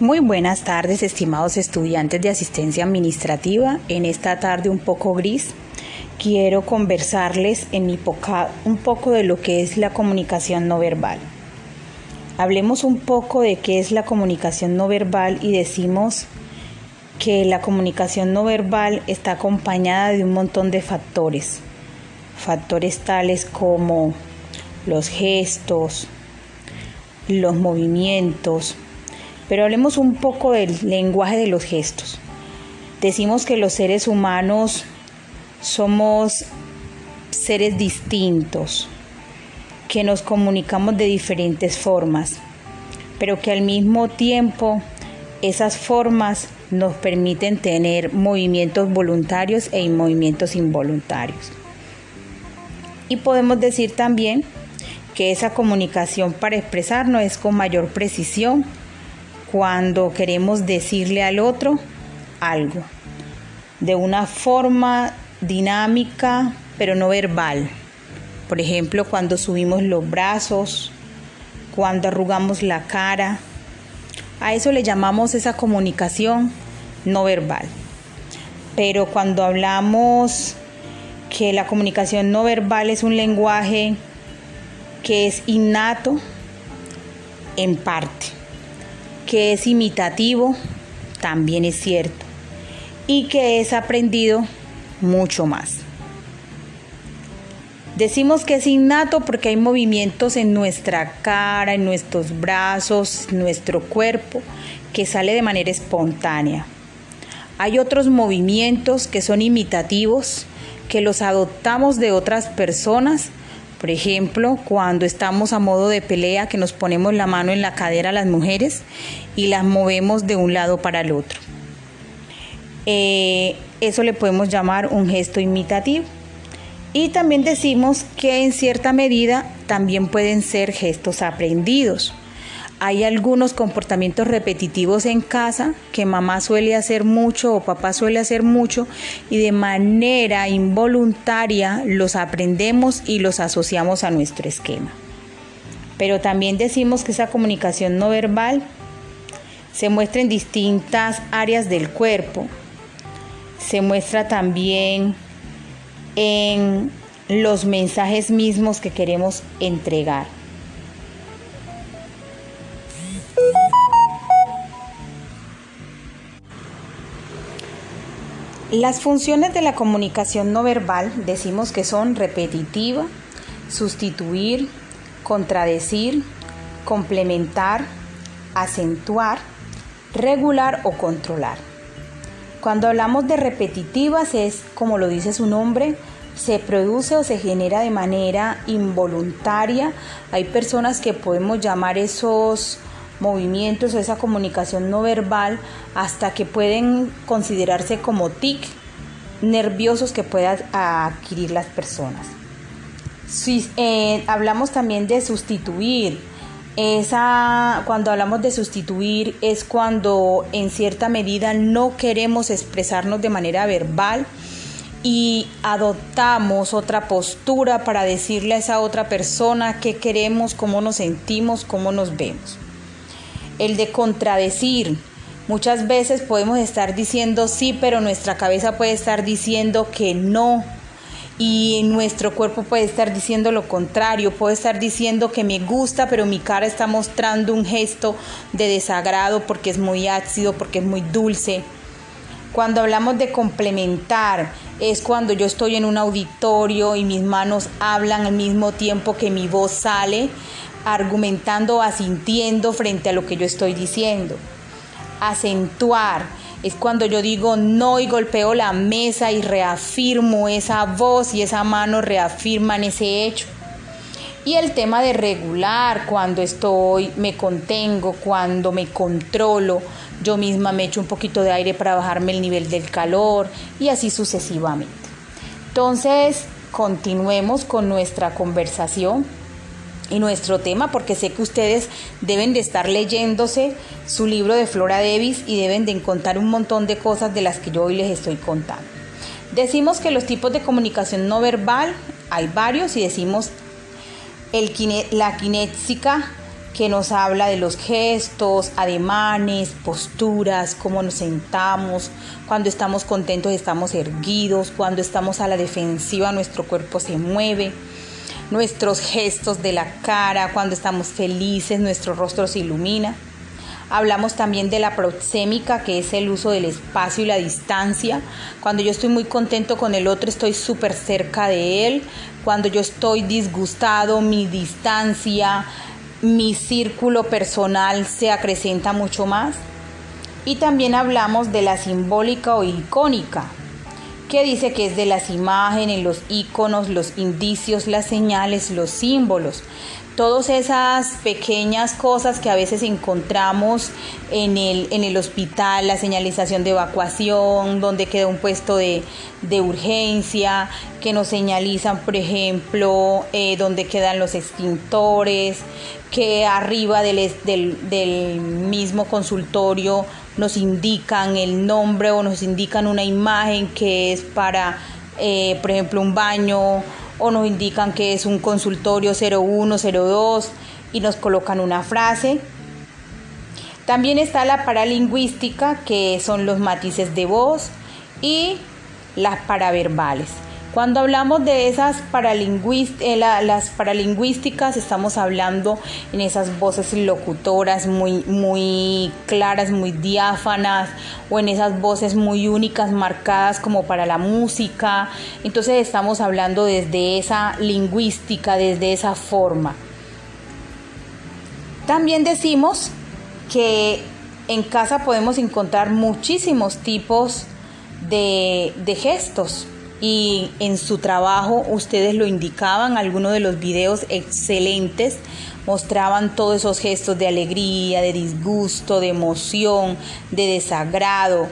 Muy buenas tardes, estimados estudiantes de asistencia administrativa. En esta tarde un poco gris, quiero conversarles en mi un poco de lo que es la comunicación no verbal. Hablemos un poco de qué es la comunicación no verbal y decimos que la comunicación no verbal está acompañada de un montón de factores. Factores tales como los gestos, los movimientos, pero hablemos un poco del lenguaje de los gestos. Decimos que los seres humanos somos seres distintos, que nos comunicamos de diferentes formas, pero que al mismo tiempo esas formas nos permiten tener movimientos voluntarios e movimientos involuntarios. Y podemos decir también que esa comunicación para expresarnos es con mayor precisión cuando queremos decirle al otro algo, de una forma dinámica pero no verbal. Por ejemplo, cuando subimos los brazos, cuando arrugamos la cara. A eso le llamamos esa comunicación no verbal. Pero cuando hablamos que la comunicación no verbal es un lenguaje que es innato en parte que es imitativo, también es cierto, y que es aprendido mucho más. Decimos que es innato porque hay movimientos en nuestra cara, en nuestros brazos, nuestro cuerpo, que sale de manera espontánea. Hay otros movimientos que son imitativos, que los adoptamos de otras personas por ejemplo, cuando estamos a modo de pelea, que nos ponemos la mano en la cadera a las mujeres y las movemos de un lado para el otro. Eh, eso le podemos llamar un gesto imitativo. Y también decimos que en cierta medida también pueden ser gestos aprendidos. Hay algunos comportamientos repetitivos en casa que mamá suele hacer mucho o papá suele hacer mucho y de manera involuntaria los aprendemos y los asociamos a nuestro esquema. Pero también decimos que esa comunicación no verbal se muestra en distintas áreas del cuerpo. Se muestra también en los mensajes mismos que queremos entregar. Las funciones de la comunicación no verbal decimos que son repetitiva, sustituir, contradecir, complementar, acentuar, regular o controlar. Cuando hablamos de repetitivas es, como lo dice su nombre, se produce o se genera de manera involuntaria. Hay personas que podemos llamar esos movimientos o esa comunicación no verbal hasta que pueden considerarse como tic nerviosos que puedan adquirir las personas. Si, eh, hablamos también de sustituir. Esa, cuando hablamos de sustituir es cuando en cierta medida no queremos expresarnos de manera verbal y adoptamos otra postura para decirle a esa otra persona qué queremos, cómo nos sentimos, cómo nos vemos el de contradecir. Muchas veces podemos estar diciendo sí, pero nuestra cabeza puede estar diciendo que no. Y nuestro cuerpo puede estar diciendo lo contrario, puede estar diciendo que me gusta, pero mi cara está mostrando un gesto de desagrado porque es muy ácido, porque es muy dulce. Cuando hablamos de complementar, es cuando yo estoy en un auditorio y mis manos hablan al mismo tiempo que mi voz sale argumentando, asintiendo frente a lo que yo estoy diciendo. Acentuar es cuando yo digo no y golpeo la mesa y reafirmo esa voz y esa mano reafirman ese hecho. Y el tema de regular, cuando estoy, me contengo, cuando me controlo, yo misma me echo un poquito de aire para bajarme el nivel del calor y así sucesivamente. Entonces, continuemos con nuestra conversación y nuestro tema porque sé que ustedes deben de estar leyéndose su libro de Flora Davis y deben de encontrar un montón de cosas de las que yo hoy les estoy contando. Decimos que los tipos de comunicación no verbal hay varios y decimos la kinésica, que nos habla de los gestos, ademanes, posturas, cómo nos sentamos, cuando estamos contentos estamos erguidos, cuando estamos a la defensiva nuestro cuerpo se mueve, nuestros gestos de la cara, cuando estamos felices nuestro rostro se ilumina. Hablamos también de la proxémica, que es el uso del espacio y la distancia. Cuando yo estoy muy contento con el otro, estoy súper cerca de él. Cuando yo estoy disgustado, mi distancia, mi círculo personal se acrecenta mucho más. Y también hablamos de la simbólica o icónica, que dice que es de las imágenes, los iconos, los indicios, las señales, los símbolos. Todas esas pequeñas cosas que a veces encontramos en el, en el hospital, la señalización de evacuación, donde queda un puesto de, urgencia, que nos señalizan, por ejemplo, eh, donde quedan los extintores, que arriba del, del, mismo consultorio nos indican el nombre o nos indican una imagen que es para, eh, por ejemplo, un baño o nos indican que es un consultorio 0102 y nos colocan una frase. También está la paralingüística, que son los matices de voz y las paraverbales. Cuando hablamos de esas eh, las paralingüísticas, estamos hablando en esas voces locutoras muy, muy claras, muy diáfanas, o en esas voces muy únicas, marcadas como para la música. Entonces estamos hablando desde esa lingüística, desde esa forma. También decimos que en casa podemos encontrar muchísimos tipos de, de gestos y en su trabajo ustedes lo indicaban, algunos de los videos excelentes mostraban todos esos gestos de alegría, de disgusto, de emoción, de desagrado.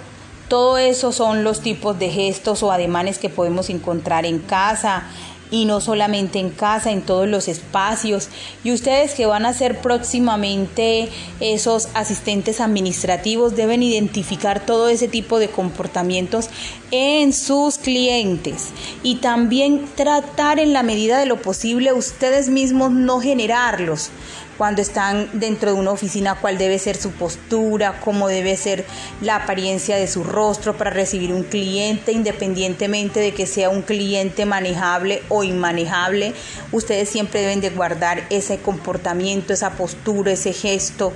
Todo eso son los tipos de gestos o ademanes que podemos encontrar en casa, y no solamente en casa, en todos los espacios. Y ustedes que van a ser próximamente esos asistentes administrativos deben identificar todo ese tipo de comportamientos en sus clientes y también tratar en la medida de lo posible ustedes mismos no generarlos cuando están dentro de una oficina, cuál debe ser su postura, cómo debe ser la apariencia de su rostro para recibir un cliente, independientemente de que sea un cliente manejable o inmanejable. Ustedes siempre deben de guardar ese comportamiento, esa postura, ese gesto,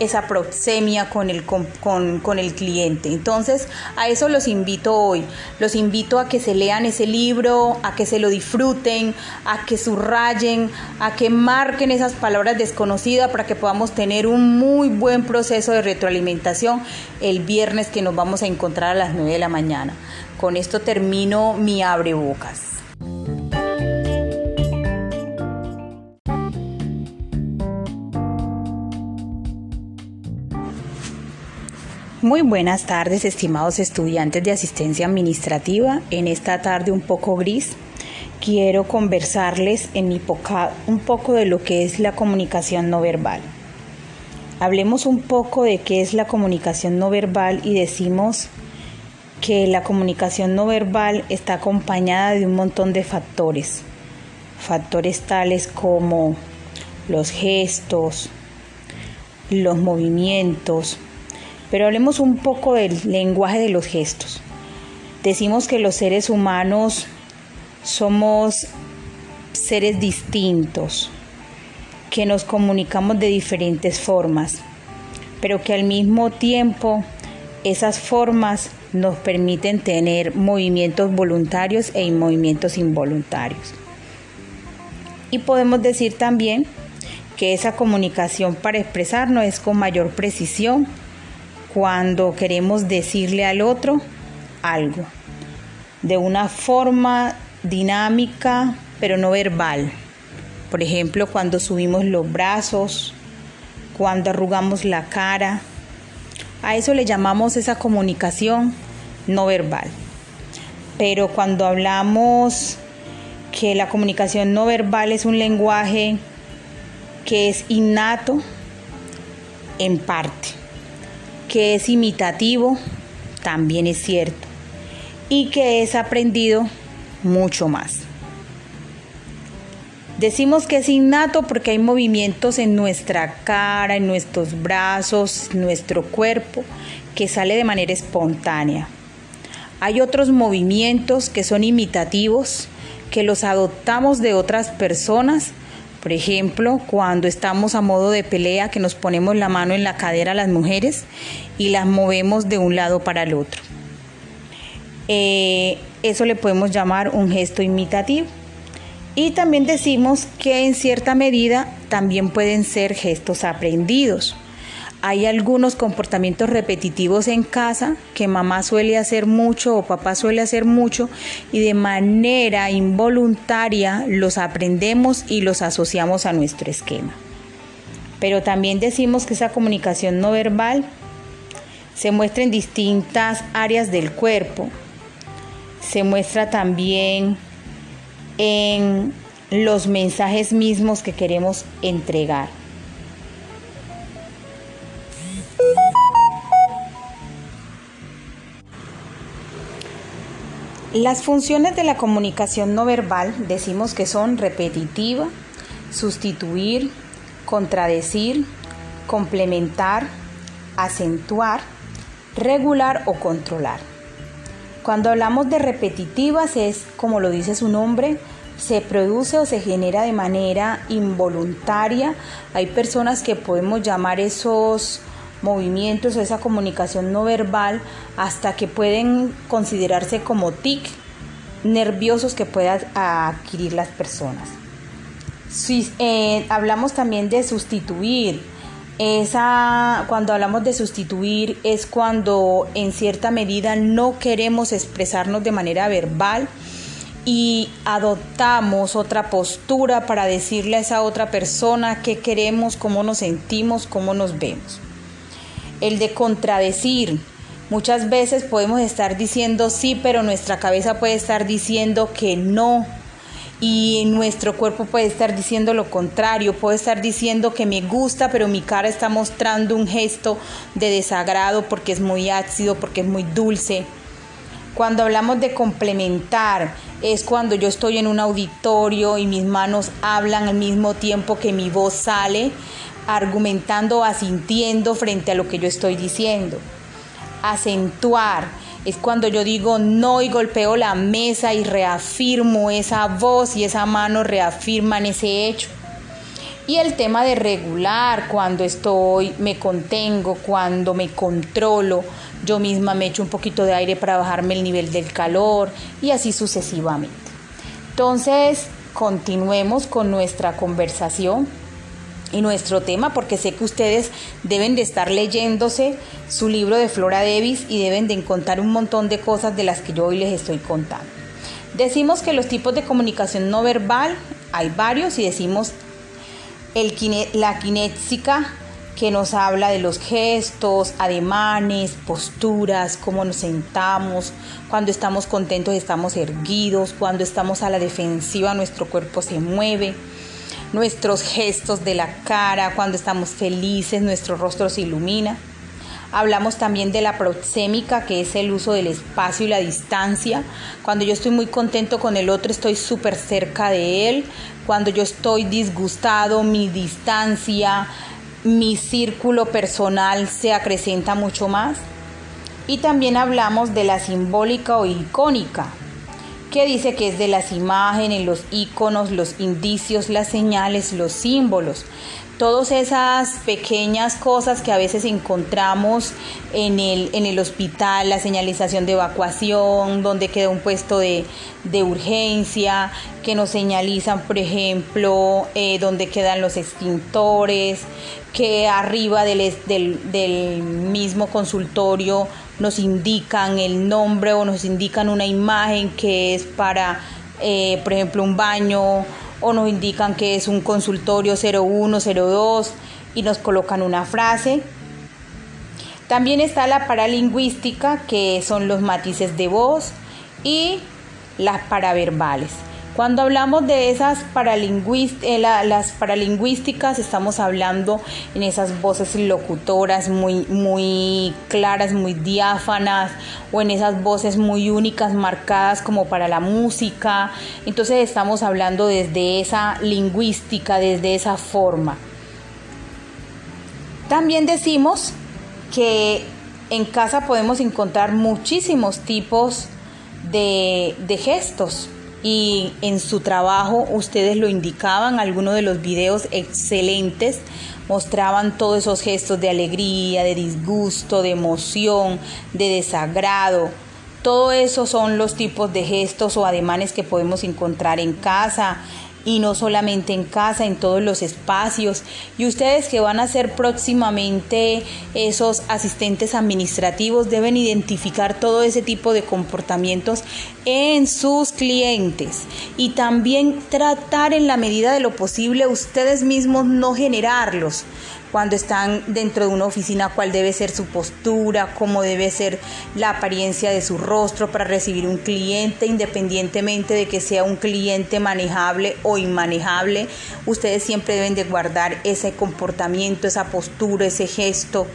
esa proxemia con el, con, con el cliente. Entonces, a eso los invito hoy. Los invito a que se lean ese libro, a que se lo disfruten, a que subrayen, a que marquen esas palabras de conocida para que podamos tener un muy buen proceso de retroalimentación el viernes que nos vamos a encontrar a las 9 de la mañana. Con esto termino mi abre bocas. Muy buenas tardes, estimados estudiantes de asistencia administrativa. En esta tarde un poco gris, quiero conversarles en mi un poco de lo que es la comunicación no verbal. Hablemos un poco de qué es la comunicación no verbal y decimos que la comunicación no verbal está acompañada de un montón de factores. Factores tales como los gestos, los movimientos. Pero hablemos un poco del lenguaje de los gestos. Decimos que los seres humanos somos seres distintos, que nos comunicamos de diferentes formas, pero que al mismo tiempo esas formas nos permiten tener movimientos voluntarios e movimientos involuntarios. Y podemos decir también que esa comunicación para expresarnos es con mayor precisión cuando queremos decirle al otro algo, de una forma dinámica, pero no verbal. Por ejemplo, cuando subimos los brazos, cuando arrugamos la cara. A eso le llamamos esa comunicación no verbal. Pero cuando hablamos que la comunicación no verbal es un lenguaje que es innato, en parte, que es imitativo, también es cierto, y que es aprendido mucho más. Decimos que es innato porque hay movimientos en nuestra cara, en nuestros brazos, nuestro cuerpo, que sale de manera espontánea. Hay otros movimientos que son imitativos, que los adoptamos de otras personas. Por ejemplo, cuando estamos a modo de pelea, que nos ponemos la mano en la cadera a las mujeres y las movemos de un lado para el otro. Eh, eso le podemos llamar un gesto imitativo. Y también decimos que en cierta medida también pueden ser gestos aprendidos. Hay algunos comportamientos repetitivos en casa que mamá suele hacer mucho o papá suele hacer mucho y de manera involuntaria los aprendemos y los asociamos a nuestro esquema. Pero también decimos que esa comunicación no verbal se muestra en distintas áreas del cuerpo. Se muestra también en los mensajes mismos que queremos entregar. Las funciones de la comunicación no verbal decimos que son repetitiva, sustituir, contradecir, complementar, acentuar, regular o controlar. Cuando hablamos de repetitivas es, como lo dice su nombre, se produce o se genera de manera involuntaria. Hay personas que podemos llamar esos movimientos o esa comunicación no verbal hasta que pueden considerarse como tic nerviosos que puedan adquirir las personas. Si, eh, hablamos también de sustituir. Esa, cuando hablamos de sustituir es cuando en cierta medida no queremos expresarnos de manera verbal, y adoptamos otra postura para decirle a esa otra persona qué queremos, cómo nos sentimos, cómo nos vemos. El de contradecir. Muchas veces podemos estar diciendo sí, pero nuestra cabeza puede estar diciendo que no. Y nuestro cuerpo puede estar diciendo lo contrario, puede estar diciendo que me gusta, pero mi cara está mostrando un gesto de desagrado porque es muy ácido, porque es muy dulce. Cuando hablamos de complementar, es cuando yo estoy en un auditorio y mis manos hablan al mismo tiempo que mi voz sale, argumentando, asintiendo frente a lo que yo estoy diciendo. Acentuar es cuando yo digo no y golpeo la mesa y reafirmo esa voz y esa mano reafirman ese hecho. Y el tema de regular, cuando estoy, me contengo, cuando me controlo, yo misma me echo un poquito de aire para bajarme el nivel del calor y así sucesivamente. Entonces, continuemos con nuestra conversación y nuestro tema porque sé que ustedes deben de estar leyéndose su libro de Flora Davis y deben de encontrar un montón de cosas de las que yo hoy les estoy contando. Decimos que los tipos de comunicación no verbal hay varios y decimos la kinésica, que nos habla de los gestos, ademanes, posturas, cómo nos sentamos, cuando estamos contentos estamos erguidos, cuando estamos a la defensiva nuestro cuerpo se mueve, nuestros gestos de la cara, cuando estamos felices nuestro rostro se ilumina. Hablamos también de la proxémica, que es el uso del espacio y la distancia. Cuando yo estoy muy contento con el otro, estoy súper cerca de él. Cuando yo estoy disgustado, mi distancia, mi círculo personal se acrecenta mucho más. Y también hablamos de la simbólica o icónica, que dice que es de las imágenes, los iconos, los indicios, las señales, los símbolos. Todas esas pequeñas cosas que a veces encontramos en el, en el hospital, la señalización de evacuación, donde queda un puesto de, urgencia, que nos señalizan, por ejemplo, eh, donde quedan los extintores, que arriba del, del, mismo consultorio nos indican el nombre o nos indican una imagen que es para, eh, por ejemplo, un baño o nos indican que es un consultorio 0102 y nos colocan una frase. También está la paralingüística, que son los matices de voz y las paraverbales, Cuando hablamos de esas eh, las paralingüísticas, estamos hablando en esas voces locutoras muy, muy claras, muy diáfanas, o en esas voces muy únicas, marcadas como para la música. Entonces estamos hablando desde esa lingüística, desde esa forma. También decimos que en casa podemos encontrar muchísimos tipos de, de gestos y en su trabajo ustedes lo indicaban, algunos de los videos excelentes mostraban todos esos gestos de alegría, de disgusto, de emoción, de desagrado. Todo eso son los tipos de gestos o ademanes que podemos encontrar en casa, y no solamente en casa, en todos los espacios. Y ustedes que van a ser próximamente esos asistentes administrativos deben identificar todo ese tipo de comportamientos en sus clientes y también tratar en la medida de lo posible ustedes mismos no generarlos cuando están dentro de una oficina, cuál debe ser su postura, cómo debe ser la apariencia de su rostro para recibir un cliente, independientemente de que sea un cliente manejable o inmanejable. Ustedes siempre deben de guardar ese comportamiento, esa postura, ese gesto,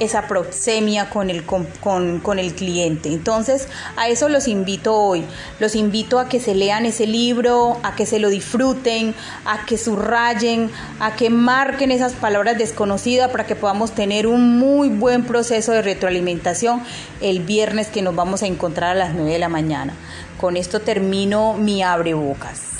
esa proxemia con el, con, con el cliente. Entonces, a eso los invito hoy. Los invito a que se lean ese libro, a que se lo disfruten, a que subrayen, a que marquen esas palabras de conocida para que podamos tener un muy buen proceso de retroalimentación el viernes que nos vamos a encontrar a las 9 de la mañana. Con esto termino mi abre bocas.